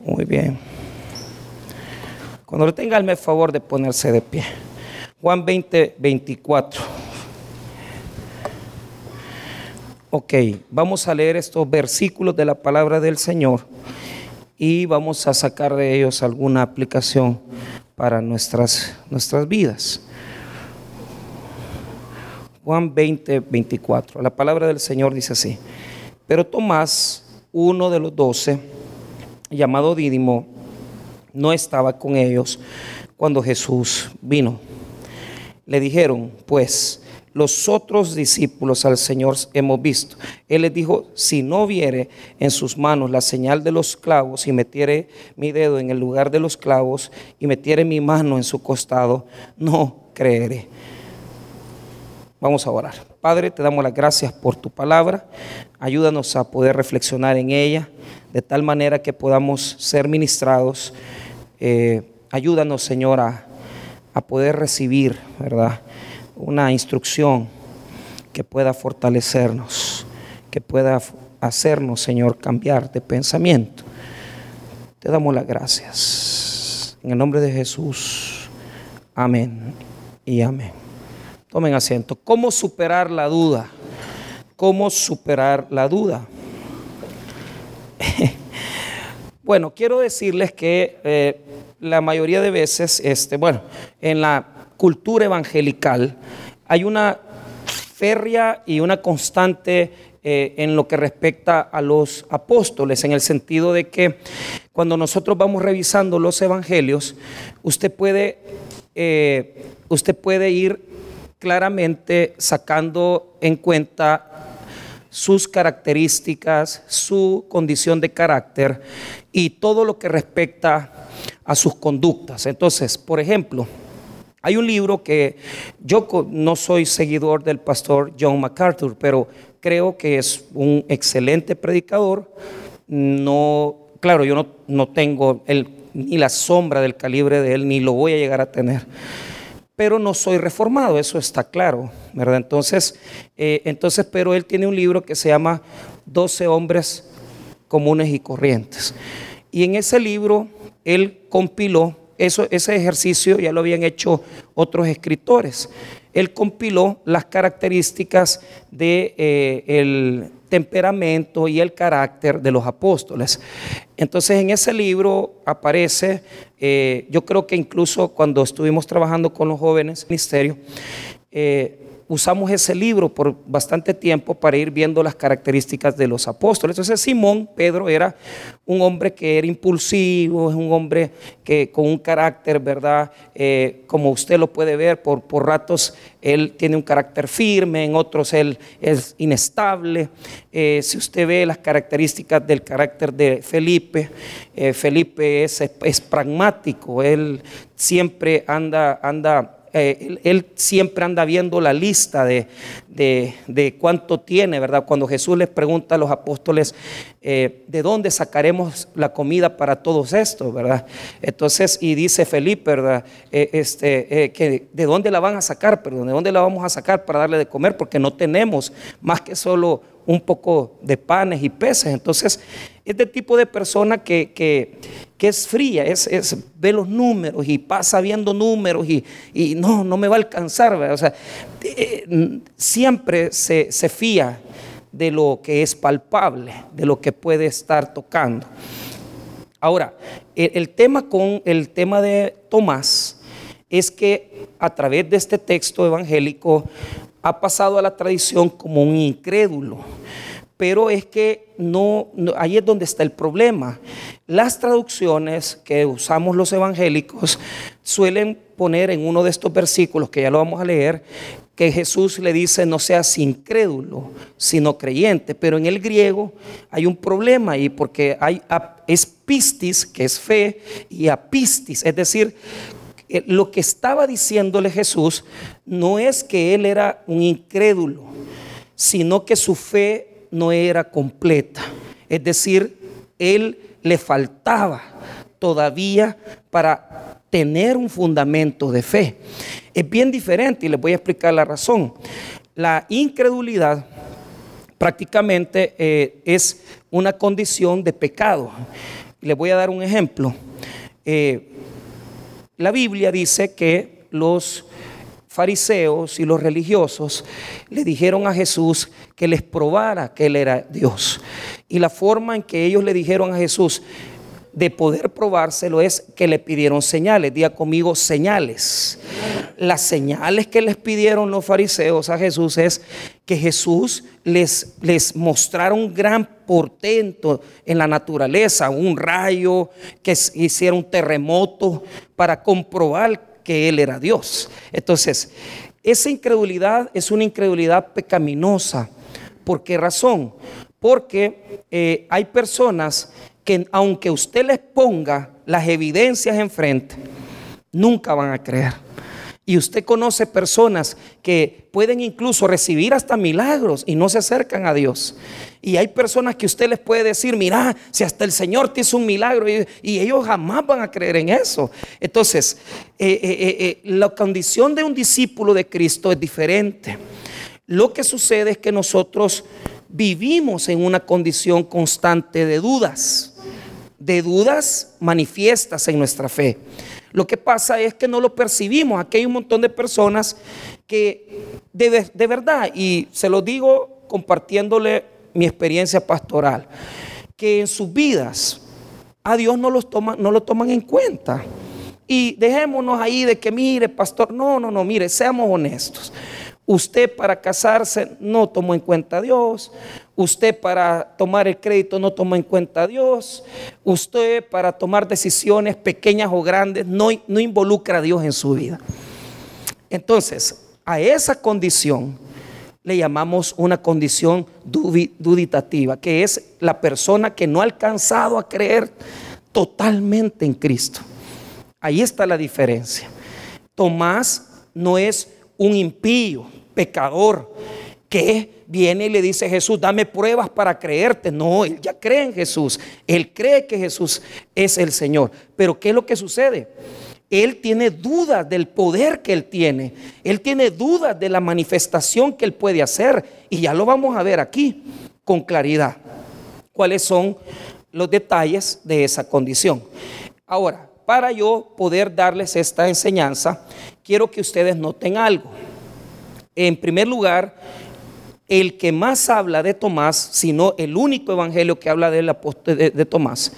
Muy bien. Cuando lo tenga, el favor de ponerse de pie. Juan 20, 24. Ok, vamos a leer estos versículos de la palabra del Señor y vamos a sacar de ellos alguna aplicación para nuestras, nuestras vidas. Juan 20, 24. La palabra del Señor dice así. Pero Tomás, uno de los doce, llamado Dídimo, no estaba con ellos cuando Jesús vino. Le dijeron, pues, los otros discípulos al Señor hemos visto. Él les dijo, si no viere en sus manos la señal de los clavos y metiere mi dedo en el lugar de los clavos y metiere mi mano en su costado, no creeré. Vamos a orar. Padre, te damos las gracias por tu palabra. Ayúdanos a poder reflexionar en ella de tal manera que podamos ser ministrados. Eh, ayúdanos, Señor, a, a poder recibir, ¿verdad? Una instrucción que pueda fortalecernos, que pueda hacernos, Señor, cambiar de pensamiento. Te damos las gracias. En el nombre de Jesús. Amén y amén. Tomen asiento. ¿Cómo superar la duda? ¿Cómo superar la duda? Bueno, quiero decirles que eh, la mayoría de veces, este, bueno, en la cultura evangelical hay una férrea y una constante eh, en lo que respecta a los apóstoles, en el sentido de que cuando nosotros vamos revisando los evangelios, usted puede, eh, usted puede ir claramente sacando en cuenta sus características, su condición de carácter y todo lo que respecta a sus conductas. Entonces, por ejemplo, hay un libro que yo no soy seguidor del pastor John MacArthur, pero creo que es un excelente predicador. No, claro, yo no, no tengo el, ni la sombra del calibre de él, ni lo voy a llegar a tener pero no soy reformado, eso está claro, Entonces, eh, entonces, pero él tiene un libro que se llama 12 hombres comunes y corrientes. Y en ese libro él compiló, eso, ese ejercicio ya lo habían hecho otros escritores. Él compiló las características de eh, temperamento y el carácter de los apóstoles. Entonces en ese libro aparece, eh, yo creo que incluso cuando estuvimos trabajando con los jóvenes, ministerio, usamos ese libro por bastante tiempo para ir viendo las características de los apóstoles. Entonces Simón, Pedro, era un hombre que era impulsivo, es un hombre que con un carácter, ¿verdad? Eh, como usted lo puede ver, por, por ratos él tiene un carácter firme, en otros él es inestable. Eh, si usted ve las características del carácter de Felipe, eh, Felipe es, es pragmático, él siempre anda, anda eh, él, siempre anda viendo la lista de, de, cuánto tiene, ¿verdad? Cuando Jesús les pregunta a los apóstoles, eh, ¿de dónde sacaremos la comida para todos estos, ¿verdad? Entonces, y dice Felipe, ¿verdad? Eh, este, que ¿De dónde la van a sacar? Perdón, ¿de dónde la vamos a sacar para darle de comer? Porque no tenemos más que solo un poco de panes y peces. Entonces, es de tipo de persona que, que, es fría, es, ve los números y pasa viendo números y, no, no me va a alcanzar. O sea, eh, siempre se, fía de lo que es palpable, de lo que puede estar tocando. Ahora, el, el tema con el tema de Tomás es que a través de este texto evangélico ha pasado a la tradición como un incrédulo. Pero es que no, ahí es donde está el problema. Las traducciones que usamos los evangélicos suelen poner en uno de estos versículos, que ya lo vamos a leer, que Jesús le dice no seas incrédulo, sino creyente. Pero en el griego hay un problema ahí porque hay es pistis, que es fe, y apistis, es decir, lo que estaba diciéndole Jesús no es que él era un incrédulo, sino que su fe no era completa. Es decir, él le faltaba todavía para tener un fundamento de fe. Es bien diferente y les voy a explicar la razón. La incredulidad prácticamente eh, es una condición de pecado. Les voy a dar un ejemplo. Eh, la Biblia dice que los fariseos y los religiosos le dijeron a Jesús que les probara que Él era Dios. Y la forma en que ellos le dijeron a Jesús de poder probárselo es que le pidieron señales. Diga conmigo señales. Las señales que les pidieron los fariseos a Jesús es que Jesús les, les mostrara un gran portento en la naturaleza, un rayo, que hiciera un terremoto para comprobar que Él era Dios. Entonces, esa incredulidad es una incredulidad pecaminosa. ¿Por qué razón? Porque eh, hay personas que aunque usted les ponga las evidencias enfrente, nunca van a creer. Y usted conoce personas que pueden incluso recibir hasta milagros y no se acercan a Dios. Y hay personas que usted les puede decir, mira, si hasta el Señor te hizo un milagro y, ellos jamás van a creer en eso. Entonces, eh, eh, eh, la condición de un discípulo de Cristo es diferente. Lo que sucede es que nosotros vivimos en una condición constante de dudas, de dudas manifiestas en nuestra fe. Lo que pasa es que no lo percibimos. Aquí hay un montón de personas que de, verdad, y se lo digo compartiéndole mi experiencia pastoral, que en sus vidas a Dios no, los no lo toman en cuenta. Y dejémonos ahí de que, mire, pastor, no, no, no, mire, seamos honestos. Usted para casarse no tomó en cuenta a Dios. Usted para tomar el crédito no tomó en cuenta a Dios. Usted para tomar decisiones pequeñas o grandes no, no involucra a Dios en su vida. Entonces, a esa condición le llamamos una condición duditativa, que es la persona que no ha alcanzado a creer totalmente en Cristo. Ahí está la diferencia. Tomás no es un impío, pecador, que viene y le dice Jesús, dame pruebas para creerte. No, él ya cree en Jesús. Él cree que Jesús es el Señor. Pero ¿qué es lo que sucede? Él tiene dudas del poder que él tiene. Él tiene dudas de la manifestación que él puede hacer. Y ya lo vamos a ver aquí con claridad. ¿Cuáles son los detalles de esa condición? Ahora, para yo poder darles esta enseñanza, quiero que ustedes noten algo. En primer lugar, el que más habla de Tomás, sino el único evangelio que habla de, de Tomás,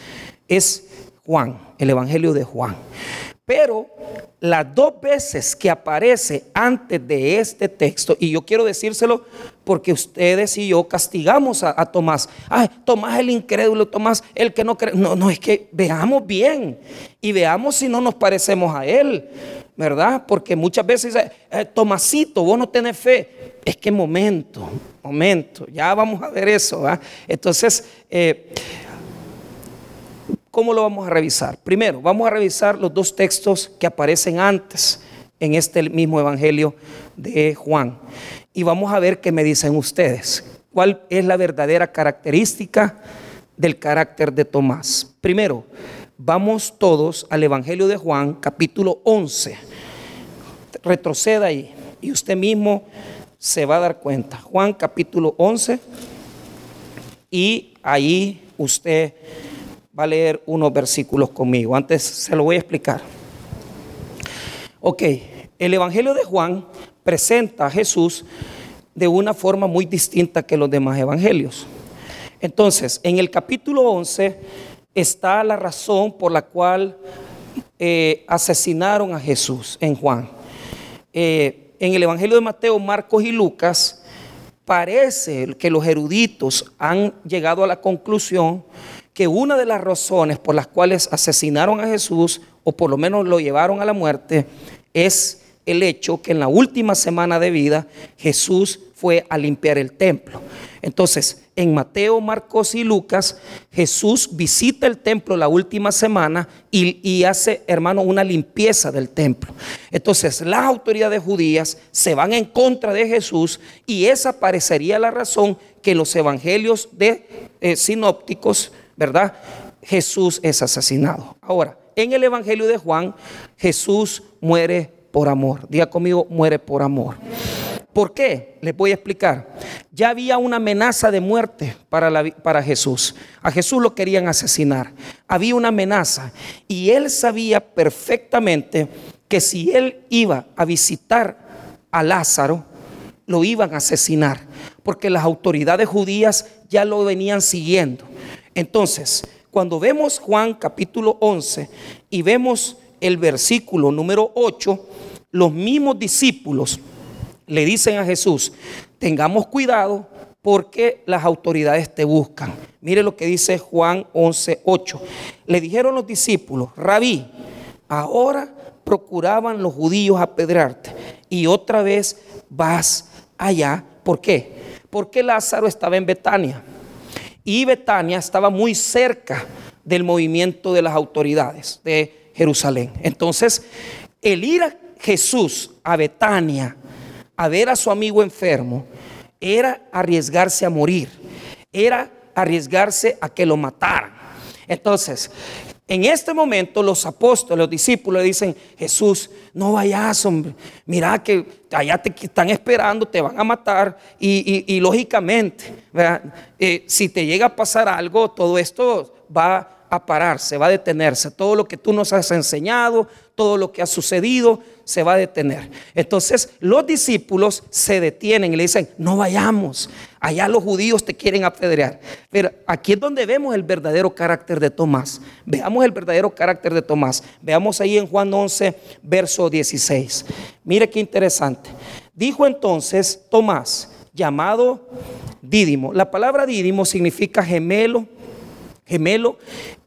es Juan, el evangelio de Juan. Pero las dos veces que aparece antes de este texto, y yo quiero decírselo porque ustedes y yo castigamos a, Tomás. Ay, Tomás el incrédulo, Tomás el que no cree. No, no, es que veamos bien y veamos si no nos parecemos a él, ¿verdad? Porque muchas veces dice, eh, Tomasito, vos no tenés fe. Es que momento, momento, ya vamos a ver eso. Entonces, eh, ¿Cómo lo vamos a revisar? Primero, vamos a revisar los dos textos que aparecen antes en este mismo Evangelio de Juan. Y vamos a ver qué me dicen ustedes. ¿Cuál es la verdadera característica del carácter de Tomás? Primero, vamos todos al Evangelio de Juan, capítulo 11. Retroceda ahí y usted mismo se va a dar cuenta. Juan capítulo 11 y ahí usted va a leer unos versículos conmigo. Antes se lo voy a explicar. Ok, el Evangelio de Juan presenta a Jesús de una forma muy distinta que los demás evangelios. Entonces, en el capítulo 11 está la razón por la cual eh, asesinaron a Jesús en Juan. Eh, en el Evangelio de Mateo, Marcos y Lucas, parece que los eruditos han llegado a la conclusión que una de las razones por las cuales asesinaron a Jesús, o por lo menos lo llevaron a la muerte, es el hecho que en la última semana de vida Jesús fue a limpiar el templo. Entonces, en Mateo, Marcos y Lucas, Jesús visita el templo la última semana y, hace, hermano, una limpieza del templo. Entonces, las autoridades judías se van en contra de Jesús y esa parecería la razón que los evangelios de eh, sinópticos ¿verdad? Jesús es asesinado. Ahora, en el Evangelio de Juan, Jesús muere por amor. Diga conmigo, muere por amor. ¿Por qué? Les voy a explicar. Ya había una amenaza de muerte para, para Jesús. A Jesús lo querían asesinar. Había una amenaza. Y él sabía perfectamente que si él iba a visitar a Lázaro, lo iban a asesinar. Porque las autoridades judías ya lo venían siguiendo. Entonces, cuando vemos Juan capítulo 11 y vemos el versículo número 8, los mismos discípulos le dicen a Jesús, tengamos cuidado porque las autoridades te buscan. Mire lo que dice Juan 11, 8. Le dijeron los discípulos, rabí, ahora procuraban los judíos apedrearte y otra vez vas allá. ¿Por qué? Porque Lázaro estaba en Betania y Betania estaba muy cerca del movimiento de las autoridades de Jerusalén. Entonces, el ir a Jesús a Betania a ver a su amigo enfermo era arriesgarse a morir, era arriesgarse a que lo mataran. Entonces, en este momento los apóstoles, los discípulos dicen, Jesús, no vayas, hombre, mira que allá te están esperando, te van a matar. Y, lógicamente, eh, si te llega a pasar algo, todo esto va a pararse, va a detenerse. Todo lo que tú nos has enseñado, todo lo que ha sucedido, se va a detener. Entonces los discípulos se detienen y le dicen, no vayamos, allá los judíos te quieren apedrear. Pero aquí es donde vemos el verdadero carácter de Tomás. Veamos el verdadero carácter de Tomás. Veamos ahí en Juan 11, verso 16. Mire qué interesante. Dijo entonces Tomás, llamado Dídimo. La palabra Dídimo significa gemelo. Gemelo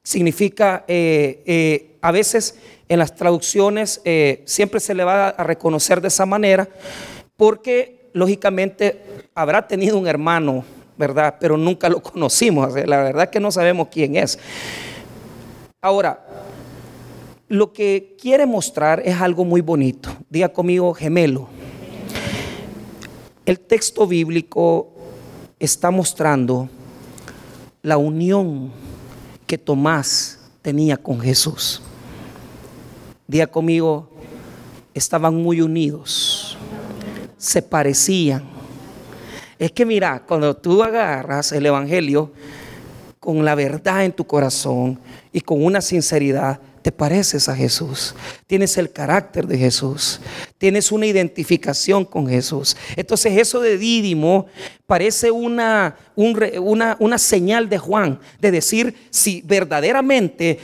significa, eh, eh, a veces en las traducciones eh, siempre se le va a reconocer de esa manera, porque lógicamente habrá tenido un hermano, ¿verdad? Pero nunca lo conocimos, la verdad que no sabemos quién es. Ahora, lo que quiere mostrar es algo muy bonito. Diga conmigo gemelo. El texto bíblico está mostrando la unión que Tomás tenía con Jesús. Día conmigo, estaban muy unidos, se parecían. Es que mira, cuando tú agarras el Evangelio con la verdad en tu corazón y con una sinceridad, te pareces a Jesús, tienes el carácter de Jesús, tienes una identificación con Jesús. Entonces eso de Dídimo parece una, una, una señal de Juan, de decir si verdaderamente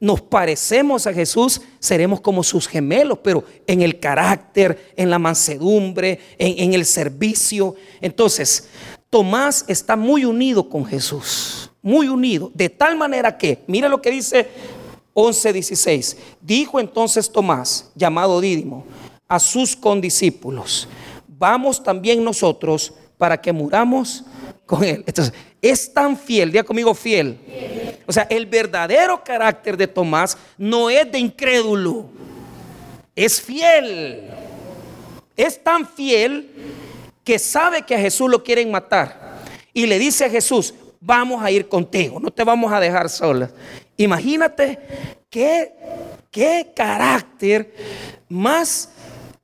nos parecemos a Jesús, seremos como sus gemelos, pero en el carácter, en la mansedumbre, en, en, el servicio. Entonces, Tomás está muy unido con Jesús, muy unido, de tal manera que, mire lo que dice 11:16. Dijo entonces Tomás, llamado Dídimo, a sus condiscípulos, vamos también nosotros para que muramos con él. Entonces, es tan fiel, diga conmigo fiel. O sea, el verdadero carácter de Tomás no es de incrédulo, es fiel. Es tan fiel que sabe que a Jesús lo quieren matar. Y le dice a Jesús, vamos a ir contigo, no te vamos a dejar sola. Imagínate qué, qué carácter más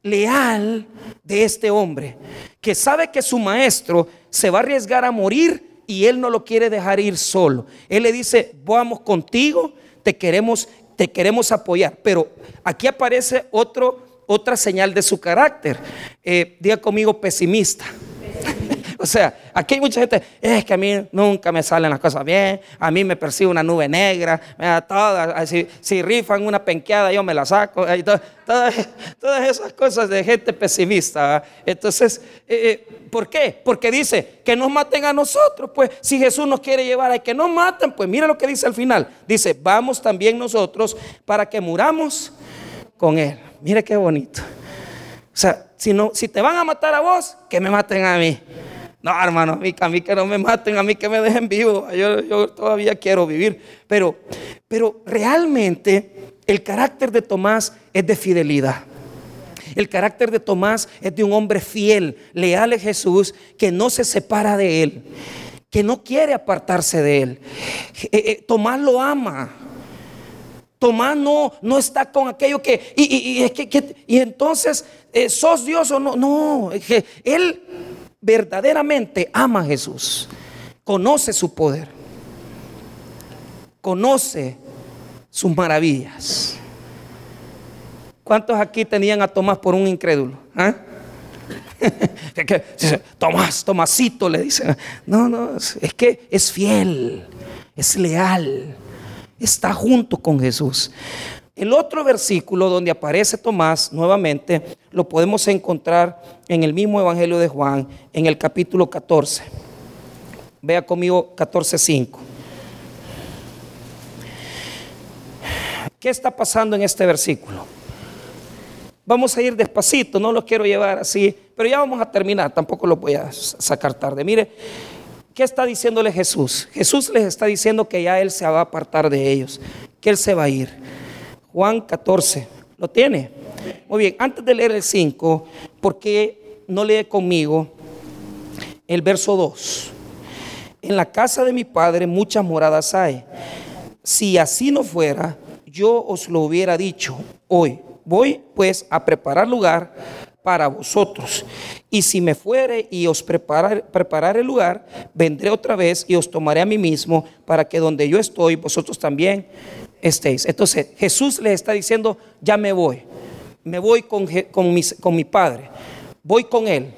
leal de este hombre, que sabe que su maestro se va a arriesgar a morir y él no lo quiere dejar ir solo. Él le dice, vamos contigo, te queremos, te queremos apoyar. Pero aquí aparece otro, otra señal de su carácter. Eh, diga conmigo pesimista. O sea, aquí hay mucha gente, es que a mí nunca me salen las cosas bien, a mí me persigue una nube negra, todas, si, si, rifan una penqueada yo me la saco, todas, todas, esas cosas de gente pesimista. Entonces, eh, eh, ¿por qué? Porque dice que nos maten a nosotros, pues si Jesús nos quiere llevar a que nos maten, pues mira lo que dice al final. Dice, vamos también nosotros para que muramos con Él. Mire qué bonito. O sea, si, no, si te van a matar a vos, que me maten a mí. No, hermano, a mí, que no me maten, a mí que me dejen vivo. Yo, todavía quiero vivir. Pero, pero realmente el carácter de Tomás es de fidelidad. El carácter de Tomás es de un hombre fiel, leal a Jesús, que no se separa de él, que no quiere apartarse de él. Eh, eh, Tomás lo ama. Tomás no, no está con aquello que, y, que, y entonces, eh, ¿sos Dios o no? No, él verdaderamente ama a Jesús, conoce su poder, conoce sus maravillas. ¿Cuántos aquí tenían a Tomás por un incrédulo? ¿Ah? Tomás, Tomasito le dicen. No, no, es que es fiel, es leal, está junto con Jesús. El otro versículo donde aparece Tomás nuevamente lo podemos encontrar en el mismo Evangelio de Juan, en el capítulo 14. Vea conmigo 14.5. ¿Qué está pasando en este versículo? Vamos a ir despacito, no los quiero llevar así, pero ya vamos a terminar, tampoco lo voy a sacar tarde. Mire, ¿qué está diciéndole Jesús? Jesús les está diciendo que ya Él se va a apartar de ellos, que Él se va a ir. Juan 14, ¿lo tiene? Muy bien, antes de leer el 5, ¿por qué no lee conmigo el verso 2? En la casa de mi padre muchas moradas hay. Si así no fuera, yo os lo hubiera dicho hoy voy pues a preparar lugar para vosotros. Y si me fuere y os preparar, preparar el lugar, vendré otra vez y os tomaré a mí mismo para que donde yo estoy, vosotros también estéis. Entonces Jesús le está diciendo, ya me voy. Me voy con, con, con mi Padre. Voy con Él.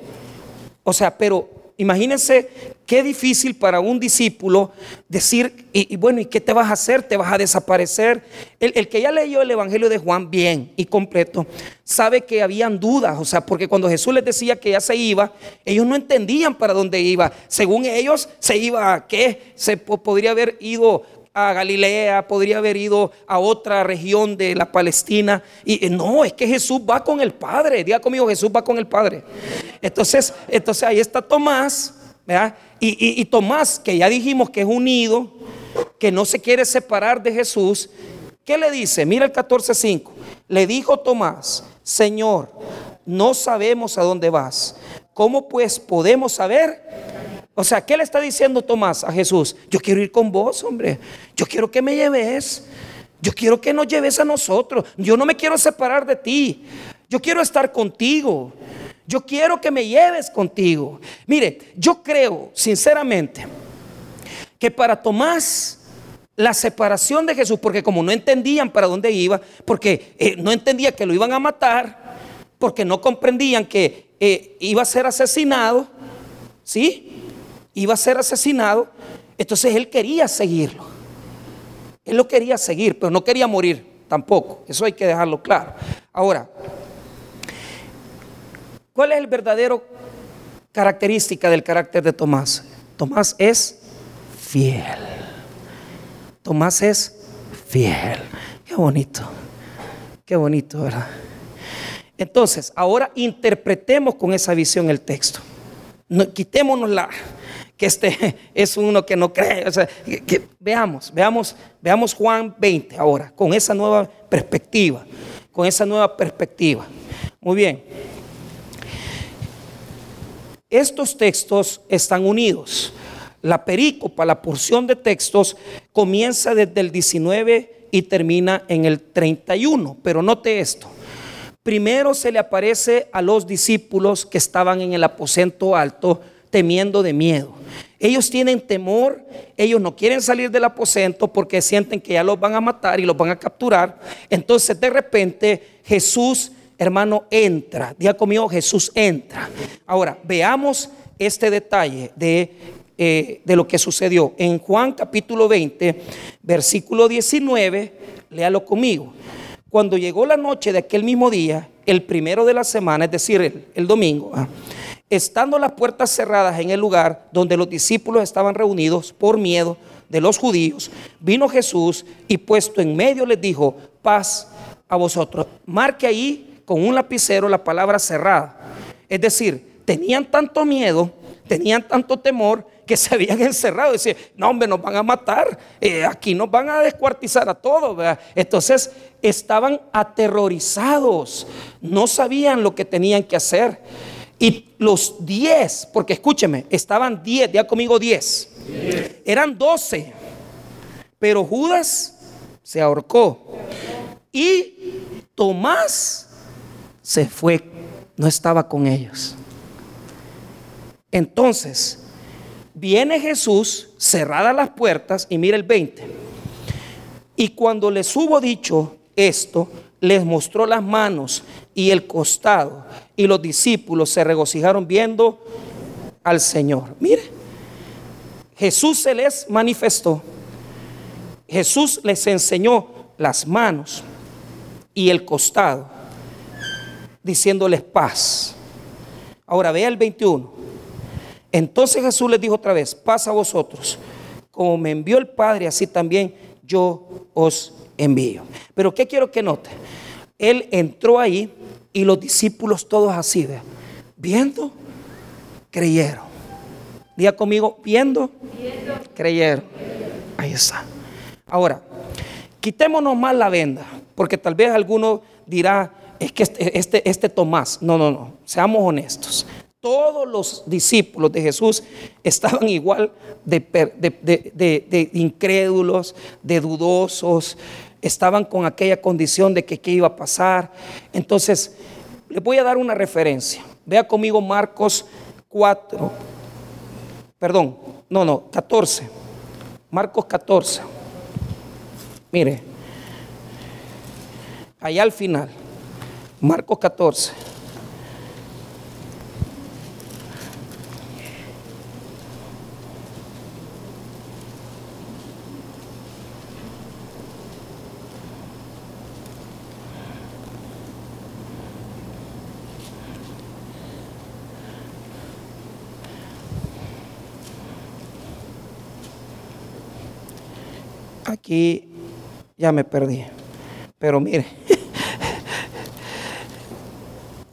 O sea, pero imagínense qué difícil para un discípulo decir, y, bueno, ¿y qué te vas a hacer? ¿Te vas a desaparecer? El, que ya leyó el Evangelio de Juan bien y completo, sabe que habían dudas, o sea, porque cuando Jesús les decía que ya se iba, ellos no entendían para dónde iba. Según ellos, se iba a qué? Se podría haber ido a Galilea, podría haber ido a otra región de la Palestina. Y no, es que Jesús va con el Padre. Diga conmigo, Jesús va con el Padre. Entonces, entonces ahí está Tomás, Y, y Tomás, que ya dijimos que es unido, que no se quiere separar de Jesús. ¿Qué le dice? Mira el 14.5. Le dijo Tomás, Señor, no sabemos a dónde vas. ¿Cómo pues podemos saber o sea, ¿qué le está diciendo Tomás a Jesús? Yo quiero ir con vos, hombre. Yo quiero que me lleves. Yo quiero que nos lleves a nosotros. Yo no me quiero separar de ti. Yo quiero estar contigo. Yo quiero que me lleves contigo. Mire, yo creo, sinceramente, que para Tomás la separación de Jesús, porque como no entendían para dónde iba, porque eh, no entendía que lo iban a matar, porque no comprendían que eh, iba a ser asesinado, ¿sí? Iba a ser asesinado, entonces él quería seguirlo. Él lo quería seguir, pero no quería morir tampoco. Eso hay que dejarlo claro. Ahora, ¿cuál es el verdadero característica del carácter de Tomás? Tomás es fiel. Tomás es fiel. Qué bonito. Qué bonito, ¿verdad? Entonces, ahora interpretemos con esa visión el texto. No, quitémonos la, que este es uno que no cree. Veamos, veamos, veamos Juan 20 ahora, con esa nueva perspectiva, con esa nueva perspectiva. Muy bien. Estos textos están unidos. La perícopa, la porción de textos, comienza desde el 19 y termina en el 31. Pero note esto. Primero se le aparece a los discípulos que estaban en el aposento alto temiendo de miedo. Ellos tienen temor, ellos no quieren salir del aposento porque sienten que ya los van a matar y los van a capturar. Entonces de repente Jesús, hermano, entra. Diga conmigo, Jesús entra. Ahora, veamos este detalle de, eh, de lo que sucedió. En Juan capítulo 20, versículo 19, léalo conmigo. Cuando llegó la noche de aquel mismo día, el primero de la semana, es decir, el, domingo, ah, estando las puertas cerradas en el lugar donde los discípulos estaban reunidos por miedo de los judíos, vino Jesús y puesto en medio les dijo, paz a vosotros. Marque ahí con un lapicero la palabra cerrada. Es decir, tenían tanto miedo, tenían tanto temor que se habían encerrado. Decían, no hombre, nos van a matar, eh, aquí nos van a descuartizar a todos. Entonces estaban aterrorizados, no sabían lo que tenían que hacer. Y los diez, porque escúcheme, estaban diez, ya conmigo diez. Eran doce. Pero Judas se ahorcó. Y Tomás se fue, no estaba con ellos. Entonces, viene Jesús, cerradas las puertas, y mira el 20. Y cuando les hubo dicho esto, les mostró las manos y el costado, y los discípulos se regocijaron viendo al Señor. Mire, Jesús se les manifestó, Jesús les enseñó las manos y el costado, diciéndoles paz. Ahora vea el 21. Entonces Jesús les dijo otra vez, paz a vosotros. Como me envió el Padre, así también yo os envío. Pero ¿qué quiero que note? Él entró ahí y los discípulos todos así, viendo, creyeron. Diga conmigo, viendo, creyeron. Ahí está. Ahora, quitémonos más la venda, porque tal vez alguno dirá, es que este, este, este Tomás, no, no, no, seamos honestos. Todos los discípulos de Jesús estaban igual de, incrédulos, de dudosos, estaban con aquella condición de que qué iba a pasar. Entonces, les voy a dar una referencia. Vea conmigo Marcos 4, perdón, no, no, 14. Marcos 14. Mire, allá al final, Marcos 14. Aquí ya me perdí. Pero mire,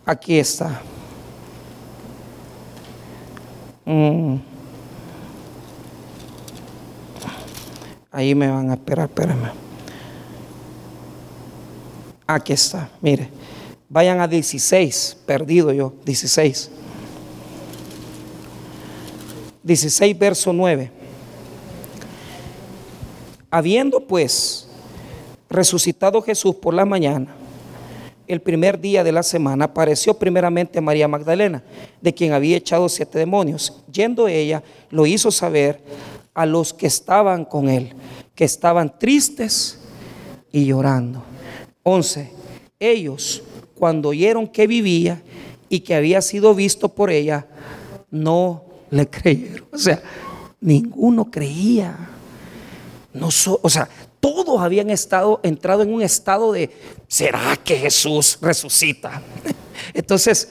aquí está. Mm. Ahí me van a esperar, espérenme. Aquí está, mire. Vayan a 16, perdido yo, 16. 16, verso 9. Habiendo pues resucitado Jesús por la mañana, el primer día de la semana, apareció primeramente María Magdalena, de quien había echado siete demonios. Yendo ella, lo hizo saber a los que estaban con él, que estaban tristes y llorando. 11. Ellos, cuando oyeron que vivía y que había sido visto por ella, no le creyeron. O sea, ninguno creía. No o sea, todos habían estado entrado en un estado de ¿será que Jesús resucita? Entonces,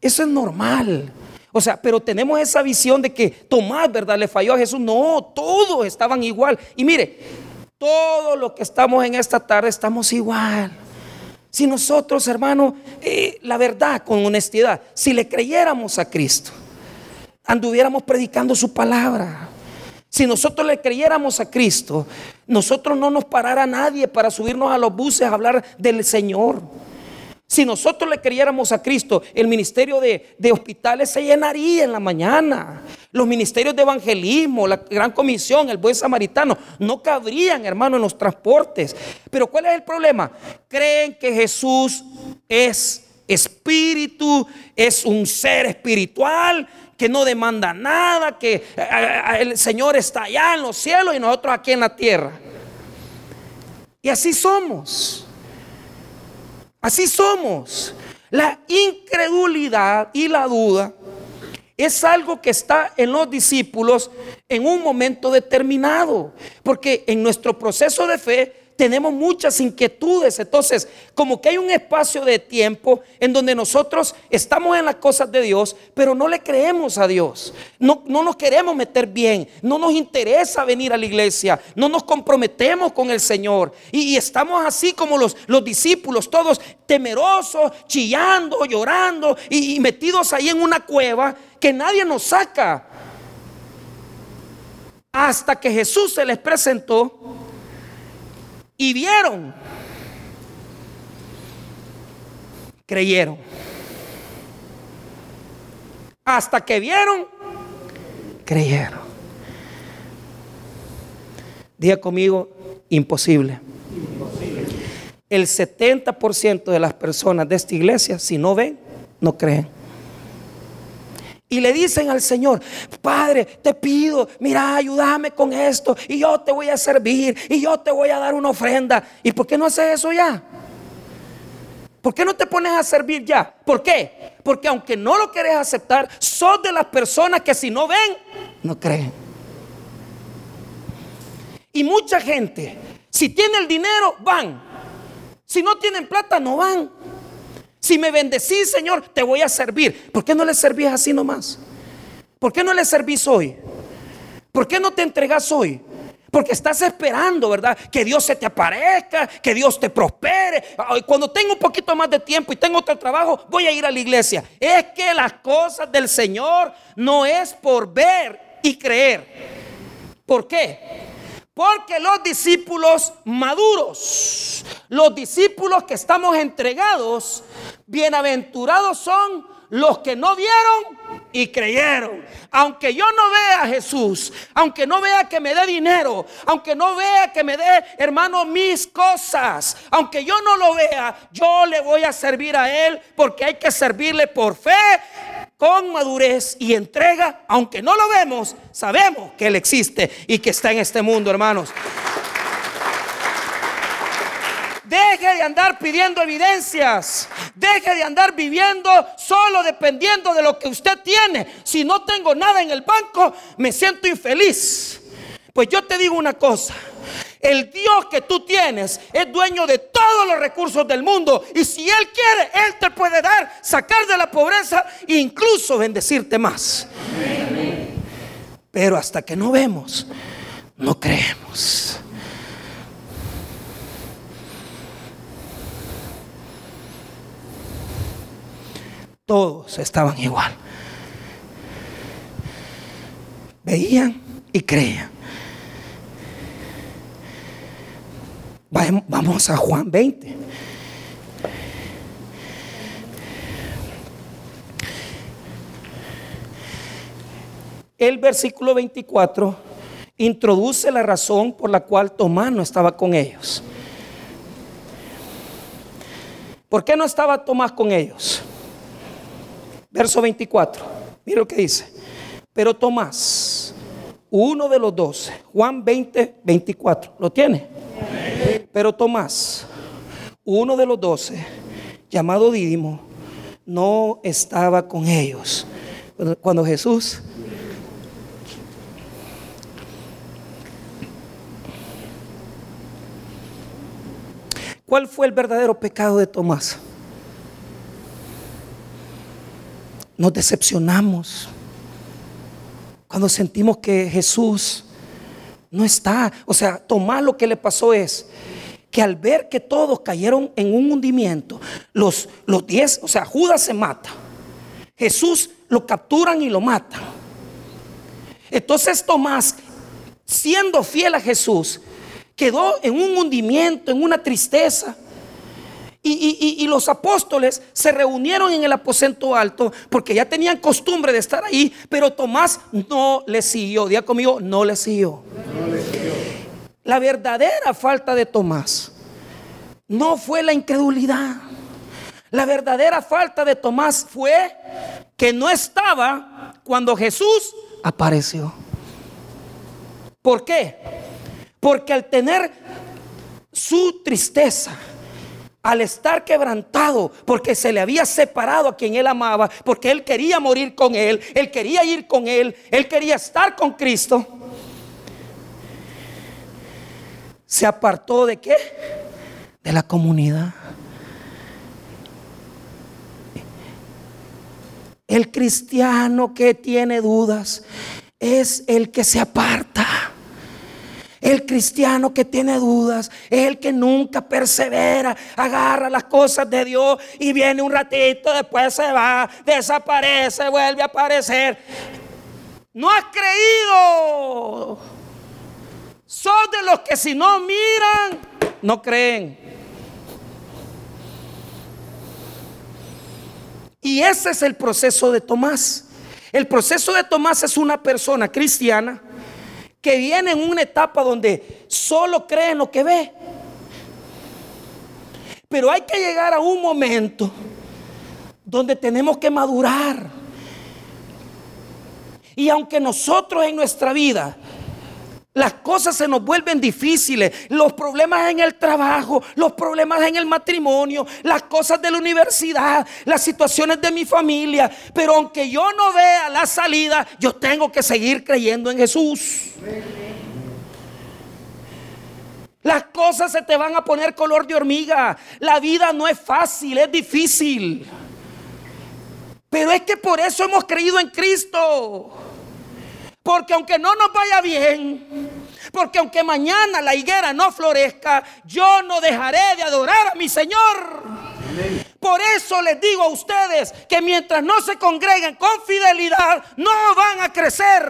eso es normal. O sea, pero tenemos esa visión de que Tomás, ¿verdad? Le falló a Jesús. No, todos estaban igual. Y mire, todos los que estamos en esta tarde estamos igual. Si nosotros, hermano, eh, la verdad, con honestidad, si le creyéramos a Cristo, anduviéramos predicando su palabra, si nosotros le creyéramos a Cristo, nosotros no nos parara nadie para subirnos a los buses a hablar del Señor. Si nosotros le creyéramos a Cristo, el ministerio de, de, hospitales se llenaría en la mañana. Los ministerios de evangelismo, la gran comisión, el buen samaritano, no cabrían, hermano, en los transportes. Pero ¿cuál es el problema? Creen que Jesús es espíritu, es un ser espiritual que no demanda nada, que el Señor está allá en los cielos y nosotros aquí en la tierra. Y así somos. Así somos. La incredulidad y la duda es algo que está en los discípulos en un momento determinado. Porque en nuestro proceso de fe tenemos muchas inquietudes. Entonces, como que hay un espacio de tiempo en donde nosotros estamos en las cosas de Dios, pero no le creemos a Dios. No, no nos queremos meter bien. No nos interesa venir a la iglesia. No nos comprometemos con el Señor. Y, estamos así como los, los, discípulos, todos temerosos, chillando, llorando y, y metidos ahí en una cueva que nadie nos saca. Hasta que Jesús se les presentó y vieron, creyeron. Hasta que vieron, creyeron. Diga conmigo, imposible. el 70% de las personas de esta iglesia, si no ven, no creen. Y le dicen al Señor, Padre, te pido, mira, ayúdame con esto y yo te voy a servir y yo te voy a dar una ofrenda. ¿Y por qué no haces eso ya? ¿Por qué no te pones a servir ya? ¿Por qué? Porque aunque no lo quieres aceptar, sos de las personas que si no ven, no creen. Y mucha gente, si tiene el dinero, van. Si no tienen plata, no van. Si me bendecís, Señor, te voy a servir. ¿Por qué no le servís así nomás? ¿Por qué no le servís hoy? ¿Por qué no te entregas hoy? Porque estás esperando, ¿verdad? Que Dios se te aparezca, que Dios te prospere. Cuando tengo un poquito más de tiempo y tengo otro trabajo, voy a ir a la iglesia. Es que las cosas del Señor no es por ver y creer. ¿Por qué? Porque los discípulos maduros, los discípulos que estamos entregados, bienaventurados son los que no vieron y creyeron. Aunque yo no vea a Jesús, aunque no vea que me dé dinero, aunque no vea que me dé, hermano, mis cosas, aunque yo no lo vea, yo le voy a servir a Él porque hay que servirle por fe con madurez y entrega, aunque no lo vemos, sabemos que Él existe y que está en este mundo, hermanos. Deje de andar pidiendo evidencias. Deje de andar viviendo solo dependiendo de lo que usted tiene. Si no tengo nada en el banco, me siento infeliz. Pues yo te digo una cosa. El Dios que tú tienes es dueño de todos los recursos del mundo. Y si Él quiere, Él te puede dar, sacar de la pobreza e incluso bendecirte más. Pero hasta que no vemos, no creemos. Todos estaban igual. Veían y creían. Vamos a Juan 20. El versículo 24 introduce la razón por la cual Tomás no estaba con ellos. ¿Por qué no estaba Tomás con ellos? Verso 24. Mira lo que dice. Pero Tomás, uno de los doce, Juan 20, 24, ¿lo tiene? Pero Tomás, uno de los doce, llamado Dídimo, no estaba con ellos. Cuando Jesús ¿Cuál fue el verdadero pecado de Tomás? Nos decepcionamos cuando sentimos que Jesús no está. O sea, Tomás lo que le pasó es que al ver que todos cayeron en un hundimiento, los, los diez, o sea, Judas se mata. Jesús lo capturan y lo matan. Entonces Tomás, siendo fiel a Jesús, quedó en un hundimiento, en una tristeza. Y, los apóstoles se reunieron en el aposento alto porque ya tenían costumbre de estar ahí, pero Tomás no le siguió. Día conmigo, no le siguió. La verdadera falta de Tomás no fue la incredulidad. La verdadera falta de Tomás fue que no estaba cuando Jesús apareció. ¿Por qué? Porque al tener su tristeza, al estar quebrantado, porque se le había separado a quien él amaba, porque él quería morir con él, él quería ir con él, él quería estar con Cristo, se apartó de qué? De la comunidad. El cristiano que tiene dudas es el que se aparta. El cristiano que tiene dudas es el que nunca persevera, agarra las cosas de Dios y viene un ratito, después se va, desaparece, vuelve a aparecer. No has creído. Son de los que si no miran, no creen. Y ese es el proceso de Tomás. El proceso de Tomás es una persona cristiana que viene en una etapa donde solo cree en lo que ve. Pero hay que llegar a un momento donde tenemos que madurar. Y aunque nosotros en nuestra vida las cosas se nos vuelven difíciles, los problemas en el trabajo, los problemas en el matrimonio, las cosas de la universidad, las situaciones de mi familia. Pero aunque yo no vea la salida, yo tengo que seguir creyendo en Jesús. Las cosas se te van a poner color de hormiga. La vida no es fácil, es difícil. Pero es que por eso hemos creído en Cristo. Porque aunque no nos vaya bien, porque aunque mañana la higuera no florezca, yo no dejaré de adorar a mi Señor. Por eso les digo a ustedes que mientras no se congreguen con fidelidad, no van a crecer.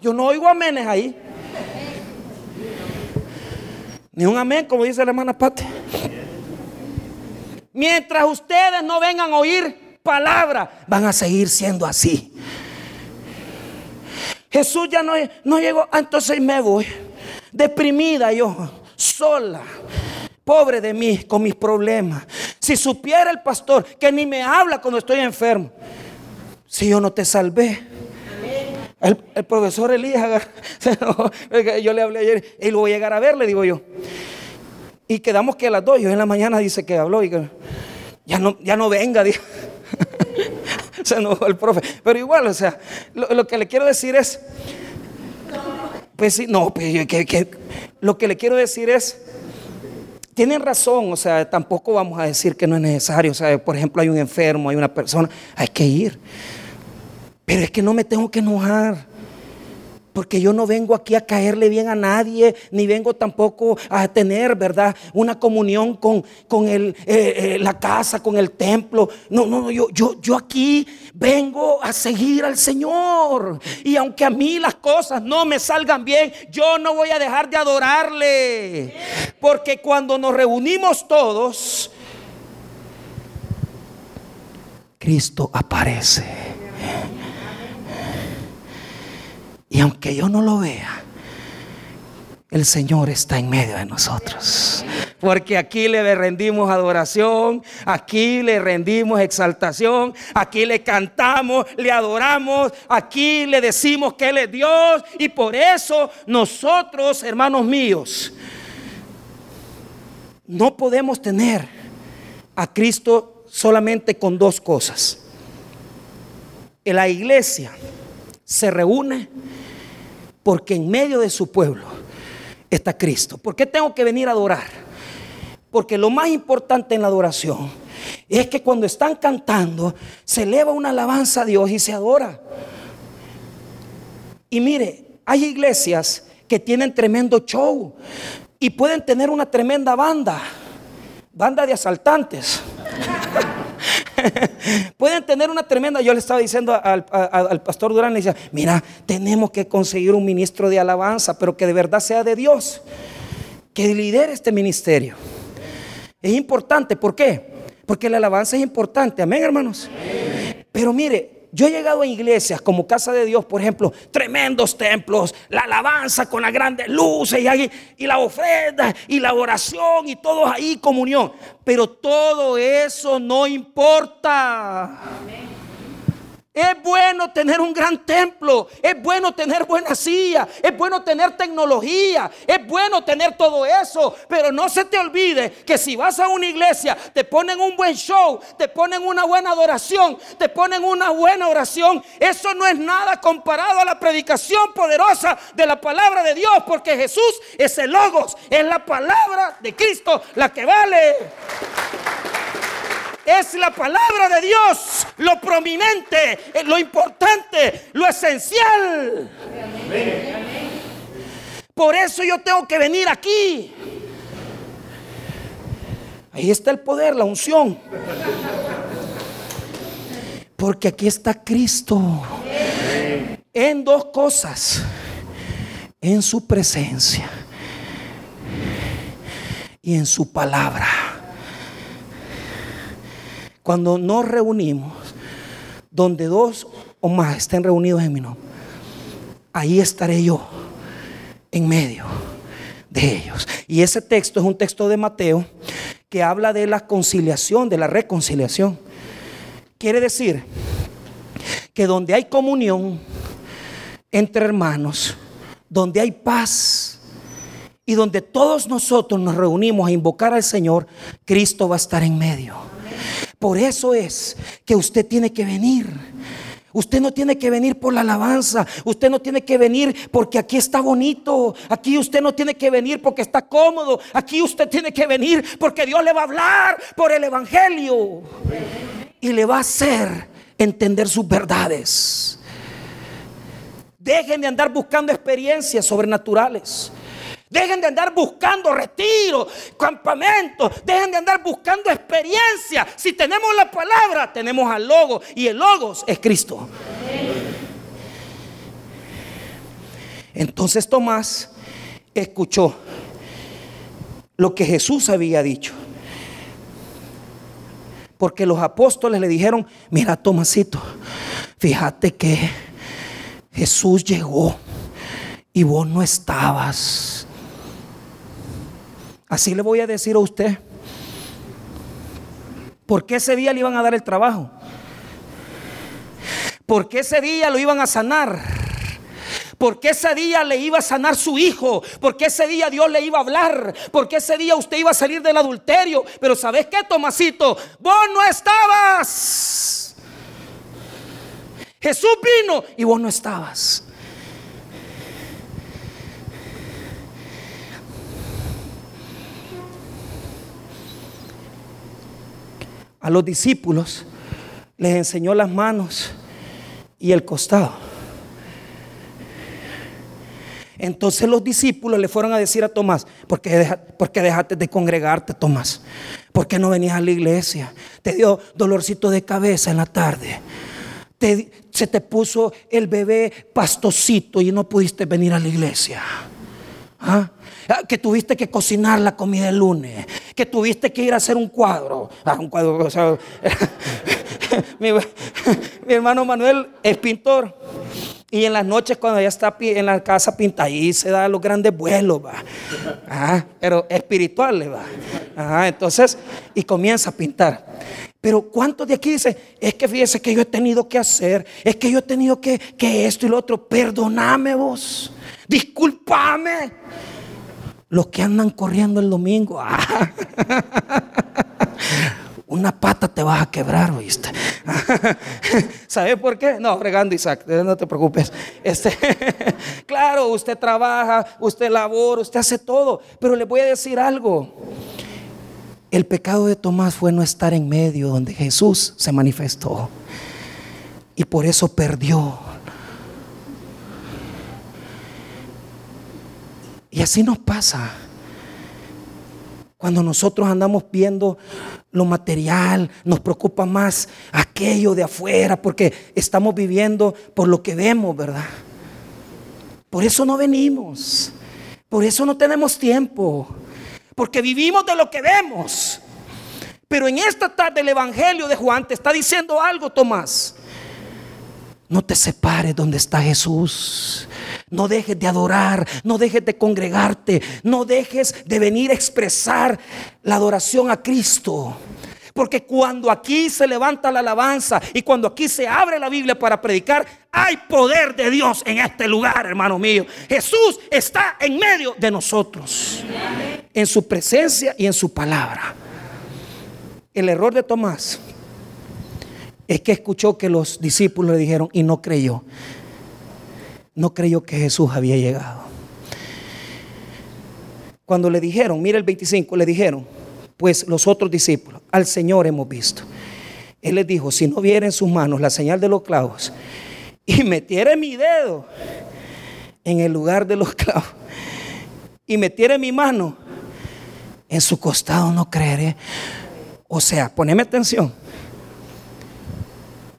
Yo no oigo amenes ahí. Ni un amén, como dice la hermana Pate. Mientras ustedes no vengan a oír palabra, van a seguir siendo así. Jesús ya no, no llegó, ah, entonces me voy. Deprimida yo, sola, pobre de mí, con mis problemas. Si supiera el pastor que ni me habla cuando estoy enfermo, si yo no te salvé. El, profesor Elías, yo le hablé ayer y lo voy a llegar a ver, le digo yo. Y quedamos que a las dos, yo en la mañana dice que habló y ya no, ya no venga, dijo. Se el profe. Pero igual, o sea, lo, que le quiero decir es, pues sí, no, pues, que, lo que le quiero decir es, tienen razón, o sea, tampoco vamos a decir que no es necesario, o sea, por ejemplo, hay un enfermo, hay una persona, hay que ir. Pero es que no me tengo que enojar. Porque yo no vengo aquí a caerle bien a nadie, ni vengo tampoco a tener, ¿verdad? Una comunión con, con el, eh, eh, la casa, con el templo. No, no, yo, yo, yo aquí vengo a seguir al Señor. Y aunque a mí las cosas no me salgan bien, yo no voy a dejar de adorarle. Porque cuando nos reunimos todos, Cristo aparece. Y aunque yo no lo vea, el Señor está en medio de nosotros. Porque aquí le rendimos adoración, aquí le rendimos exaltación, aquí le cantamos, le adoramos, aquí le decimos que Él es Dios. Y por eso nosotros, hermanos míos, no podemos tener a Cristo solamente con dos cosas. En la iglesia se reúne porque en medio de su pueblo está Cristo. ¿Por qué tengo que venir a adorar? Porque lo más importante en la adoración es que cuando están cantando se eleva una alabanza a Dios y se adora. Y mire, hay iglesias que tienen tremendo show y pueden tener una tremenda banda, banda de asaltantes. Pueden tener una tremenda, yo le estaba diciendo al, pastor Durán, le decía, mira, tenemos que conseguir un ministro de alabanza, pero que de verdad sea de Dios, que lidere este ministerio. Es importante, ¿por qué? Porque la alabanza es importante, amén hermanos. Pero mire, yo he llegado a iglesias como Casa de Dios, por ejemplo, tremendos templos, la alabanza con las grandes luces y, y la ofrenda y la oración y todos ahí comunión. Pero todo eso no importa. Amén. Es bueno tener un gran templo, es bueno tener buena silla, es bueno tener tecnología, es bueno tener todo eso, pero no se te olvide que si vas a una iglesia, te ponen un buen show, te ponen una buena adoración, te ponen una buena oración, eso no es nada comparado a la predicación poderosa de la palabra de Dios, porque Jesús es el logos, es la palabra de Cristo la que vale. Es la palabra de Dios, lo prominente, eh, lo importante, lo esencial. Por eso yo tengo que venir aquí. Ahí está el poder, la unción. Porque aquí está Cristo. En dos cosas. En su presencia. Y en su palabra. Cuando nos reunimos, donde dos o más estén reunidos en mi nombre, ahí estaré yo, en medio de ellos. Y ese texto es un texto de Mateo que habla de la conciliación, de la reconciliación. Quiere decir que donde hay comunión entre hermanos, donde hay paz y donde todos nosotros nos reunimos a invocar al Señor, Cristo va a estar en medio. Por eso es que usted tiene que venir Usted no tiene que venir por la alabanza. Usted no tiene que venir porque aquí está bonito. Aquí usted no tiene que venir porque está cómodo. Aquí usted tiene que venir porque Dios le va a hablar por el Evangelio. Y le va a hacer entender sus verdades. Dejen de andar buscando experiencias sobrenaturales. Dejen de andar buscando retiro, campamento. Dejen de andar buscando experiencia. Si tenemos la palabra, tenemos al logo. Y el logos es Cristo. Entonces Tomás escuchó lo que Jesús había dicho. Porque los apóstoles le dijeron, mira Tomasito, fíjate que Jesús llegó y vos no estabas. Así le voy a decir a usted. ¿Por qué ese día le iban a dar el trabajo? ¿Por qué ese día lo iban a sanar? ¿Por qué ese día le iba a sanar su hijo? ¿Por qué ese día Dios le iba a hablar? ¿Por qué ese día usted iba a salir del adulterio? Pero ¿sabes qué, Tomasito? Vos no estabas. Jesús vino y vos no estabas. A los discípulos les enseñó las manos y el costado. Entonces los discípulos le fueron a decir a Tomás, ¿por qué, dejaste de congregarte, Tomás? ¿Por qué no venías a la iglesia? Te dio dolorcito de cabeza en la tarde. se te puso el bebé pastocito y no pudiste venir a la iglesia. ¿Ah? Ah, que tuviste que cocinar la comida el lunes, que tuviste que ir a hacer un cuadro. Ah, un cuadro, mi, hermano Manuel es pintor. Y en las noches cuando ya está en la casa pinta, ahí se da los grandes vuelos, va. pero espirituales, va. entonces, y comienza a pintar. Pero ¿cuántos de aquí dicen, es que fíjese que yo he tenido que hacer, es que yo he tenido que, que esto y lo otro, perdoname vos, discúlpame los que andan corriendo el domingo, una pata te vas a quebrar, ¿viste? ¿Sabes por qué? No, fregando Isaac, no te preocupes. Este, claro, usted trabaja, usted labora, usted hace todo, pero le voy a decir algo. El pecado de Tomás fue no estar en medio donde Jesús se manifestó. Y por eso perdió Y así nos pasa. Cuando nosotros andamos viendo lo material, nos preocupa más aquello de afuera, porque estamos viviendo por lo que vemos, ¿verdad? Por eso no venimos, por eso no tenemos tiempo, porque vivimos de lo que vemos. Pero en esta tarde el Evangelio de Juan te está diciendo algo, Tomás. No te separes donde está Jesús. No dejes de adorar, no dejes de congregarte, no dejes de venir a expresar la adoración a Cristo. Porque cuando aquí se levanta la alabanza y cuando aquí se abre la Biblia para predicar, hay poder de Dios en este lugar, hermano mío. Jesús está en medio de nosotros, en su presencia y en su palabra. El error de Tomás es que escuchó que los discípulos le dijeron y no creyó no creyó que Jesús había llegado. Cuando le dijeron, mira el 25, le dijeron, pues los otros discípulos, al Señor hemos visto. Él les dijo, si no viera en sus manos la señal de los clavos y metiera mi dedo en el lugar de los clavos y metiera mi mano en su costado, no creeré. O sea, poneme atención.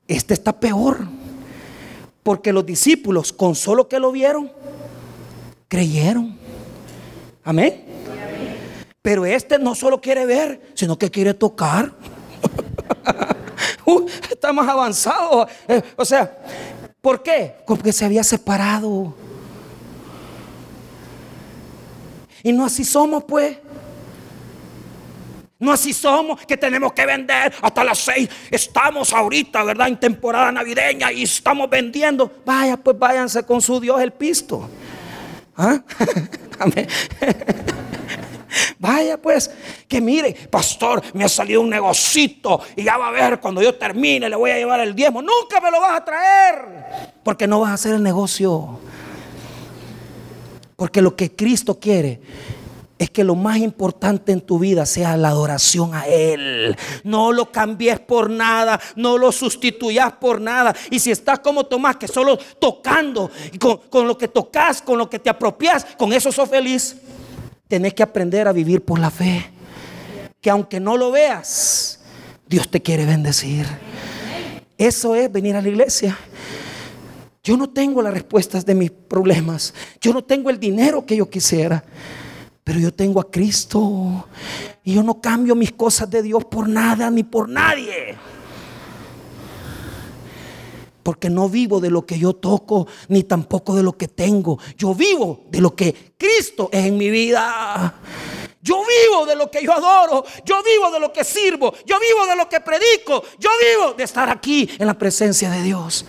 Este está peor. Porque los discípulos, con solo que lo vieron, creyeron. Amén. Pero este no solo quiere ver, sino que quiere tocar. Uh, está más avanzado. Eh, o sea, ¿por qué? Porque se había separado. Y no así somos, pues. No así somos, que tenemos que vender hasta las seis. Estamos ahorita, ¿verdad? En temporada navideña y estamos vendiendo. Vaya, pues váyanse con su Dios el pisto. ¿Ah? Vaya pues, que mire, pastor, me ha salido un negocito y ya va a ver cuando yo termine le voy a llevar el diezmo. Nunca me lo vas a traer, porque no vas a hacer el negocio. Porque lo que Cristo quiere es que lo más importante en tu vida sea la adoración a Él. No lo cambies por nada, no lo sustituyas por nada. Y si estás como Tomás, que solo tocando, con, con lo que tocas, con lo que te apropias, con eso sos feliz. Tenés que aprender a vivir por la fe. Que aunque no lo veas, Dios te quiere bendecir. Eso es venir a la iglesia. Yo no tengo las respuestas de mis problemas. Yo no tengo el dinero que yo quisiera. Pero yo tengo a Cristo. Y yo no cambio mis cosas de Dios por nada ni por nadie. Porque no vivo de lo que yo toco, ni tampoco de lo que tengo. Yo vivo de lo que Cristo es en mi vida. Yo vivo de lo que yo adoro. Yo vivo de lo que sirvo. Yo vivo de lo que predico. Yo vivo de estar aquí en la presencia de Dios.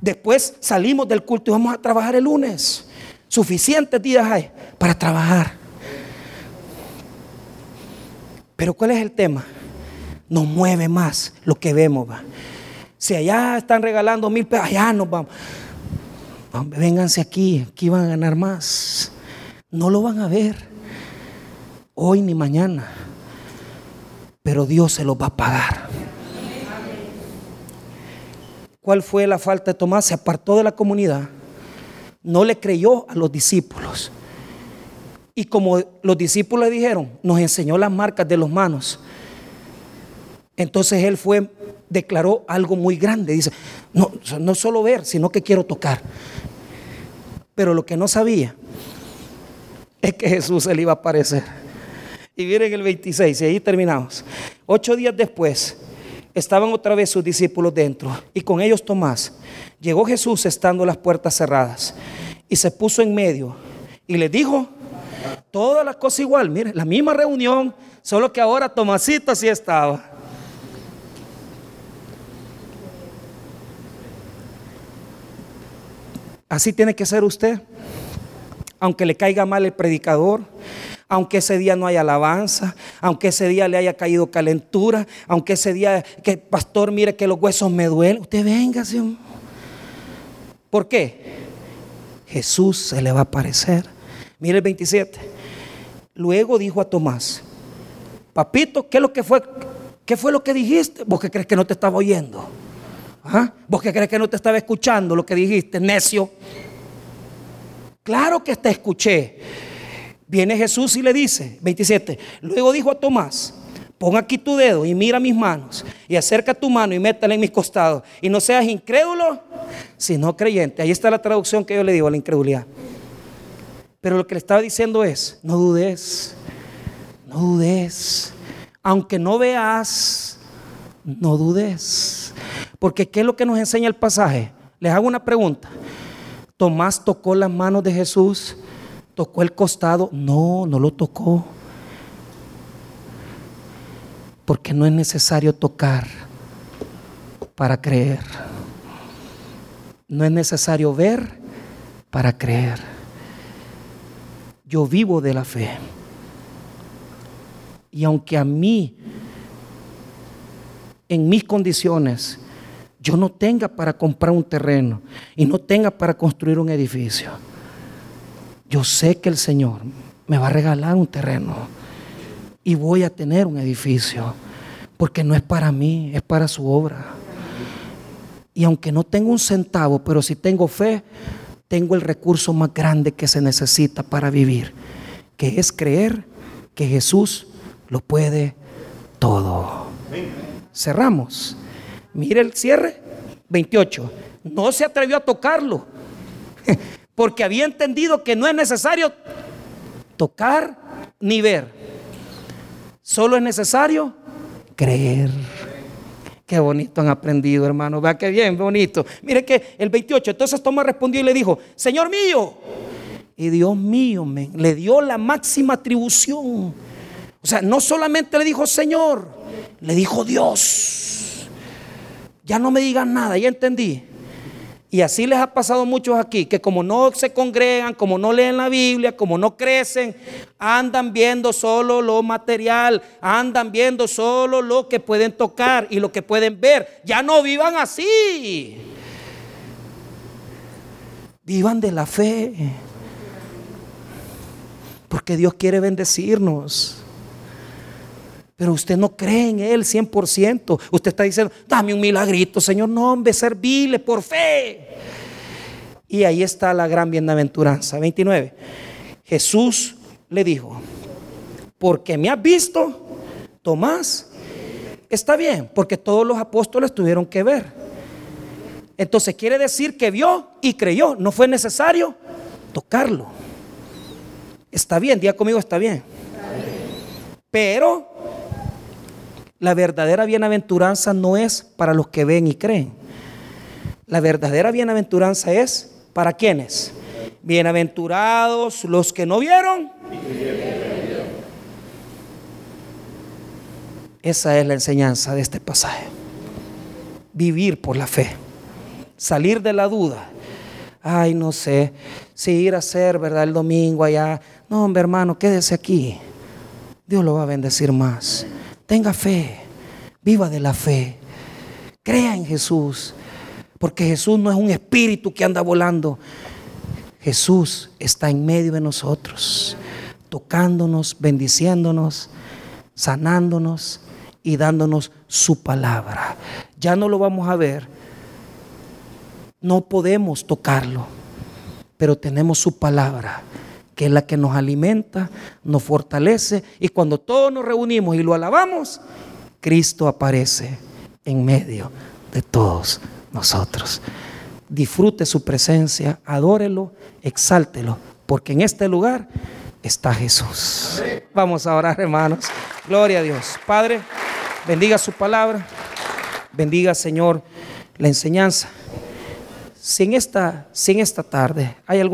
Después salimos del culto y vamos a trabajar el lunes. Suficientes días hay para trabajar. Pero ¿cuál es el tema? Nos mueve más lo que vemos. Va. Si allá están regalando mil pesos, allá nos vamos. Vénganse aquí, aquí van a ganar más. No lo van a ver hoy ni mañana, pero Dios se los va a pagar. ¿Cuál fue la falta de Tomás? Se apartó de la comunidad, no le creyó a los discípulos. Y como los discípulos le dijeron, nos enseñó las marcas de los manos. Entonces él fue, declaró algo muy grande. Dice, no, no solo ver, sino que quiero tocar. Pero lo que no sabía es que Jesús se le iba a aparecer. Y miren el 26, y ahí terminamos. Ocho días después, estaban otra vez sus discípulos dentro, y con ellos Tomás. Llegó Jesús estando las puertas cerradas, y se puso en medio, y le dijo, Todas las cosas igual, mire, la misma reunión, solo que ahora Tomasito sí estaba. Así tiene que ser usted. Aunque le caiga mal el predicador, aunque ese día no haya alabanza, aunque ese día le haya caído calentura, aunque ese día que pastor mire que los huesos me duelen, usted venga, Señor. ¿Por qué? Jesús se le va a aparecer. Mire el 27. Luego dijo a Tomás, papito, ¿qué es lo que fue? ¿Qué fue lo que dijiste? ¿Vos que crees que no te estaba oyendo? ¿Ah? ¿Vos que crees que no te estaba escuchando lo que dijiste, necio? Claro que te escuché. Viene Jesús y le dice, 27, luego dijo a Tomás, pon aquí tu dedo y mira mis manos y acerca tu mano y métela en mis costados y no seas incrédulo, sino creyente. Ahí está la traducción que yo le digo a la incredulidad. Pero lo que le estaba diciendo es, no dudes, no dudes. Aunque no veas, no dudes. Porque ¿qué es lo que nos enseña el pasaje? Les hago una pregunta. Tomás tocó las manos de Jesús, tocó el costado. No, no lo tocó. Porque no es necesario tocar para creer. No es necesario ver para creer. Yo vivo de la fe. Y aunque a mí, en mis condiciones, yo no tenga para comprar un terreno y no tenga para construir un edificio, yo sé que el Señor me va a regalar un terreno y voy a tener un edificio, porque no es para mí, es para su obra. Y aunque no tengo un centavo, pero si tengo fe, tengo el recurso más grande que se necesita para vivir, que es creer que Jesús lo puede todo. Cerramos. Mire el cierre. 28. No se atrevió a tocarlo, porque había entendido que no es necesario tocar ni ver. Solo es necesario creer. Qué bonito han aprendido, hermano. Vea qué bien, bonito. Mire que el 28, entonces Tomás respondió y le dijo, Señor mío Y Dios mío, men, le dio la máxima atribución. O sea, no solamente le dijo Señor, le dijo Dios. Ya no me digan nada, ya entendí. Y así les ha pasado muchos aquí, que como no se congregan, como no leen la Biblia, como no crecen, andan viendo solo lo material, andan viendo solo lo que pueden tocar y lo que pueden ver. Ya no vivan así. Vivan de la fe. Porque Dios quiere bendecirnos. Pero usted no cree en Él 100%. Usted está diciendo, dame un milagrito, Señor. No, hombre, servirle por fe. Y ahí está la gran bienaventuranza. 29. Jesús le dijo, porque me has visto, Tomás, está bien, porque todos los apóstoles tuvieron que ver. Entonces quiere decir que vio y creyó. No fue necesario tocarlo. Está bien, día conmigo está bien. Pero la verdadera bienaventuranza no es para los que ven y creen. La verdadera bienaventuranza es para quienes. Bienaventurados los que no vieron. Esa es la enseñanza de este pasaje. Vivir por la fe. Salir de la duda. Ay, no sé si ir a hacer, ¿verdad? El domingo allá. No, hombre, hermano, quédese aquí. Dios lo va a bendecir más. Tenga fe, viva de la fe, crea en Jesús, porque Jesús no es un espíritu que anda volando. Jesús está en medio de nosotros, tocándonos, bendiciéndonos, sanándonos y dándonos su palabra. Ya no lo vamos a ver, no podemos tocarlo, pero tenemos su palabra que es la que nos alimenta, nos fortalece y cuando todos nos reunimos y lo alabamos, Cristo aparece en medio de todos nosotros. Disfrute su presencia, adórelo, exáltelo, porque en este lugar está Jesús. Vamos a orar, hermanos. Gloria a Dios. Padre, bendiga su palabra. Bendiga, Señor, la enseñanza. Si esta, si en esta tarde hay algún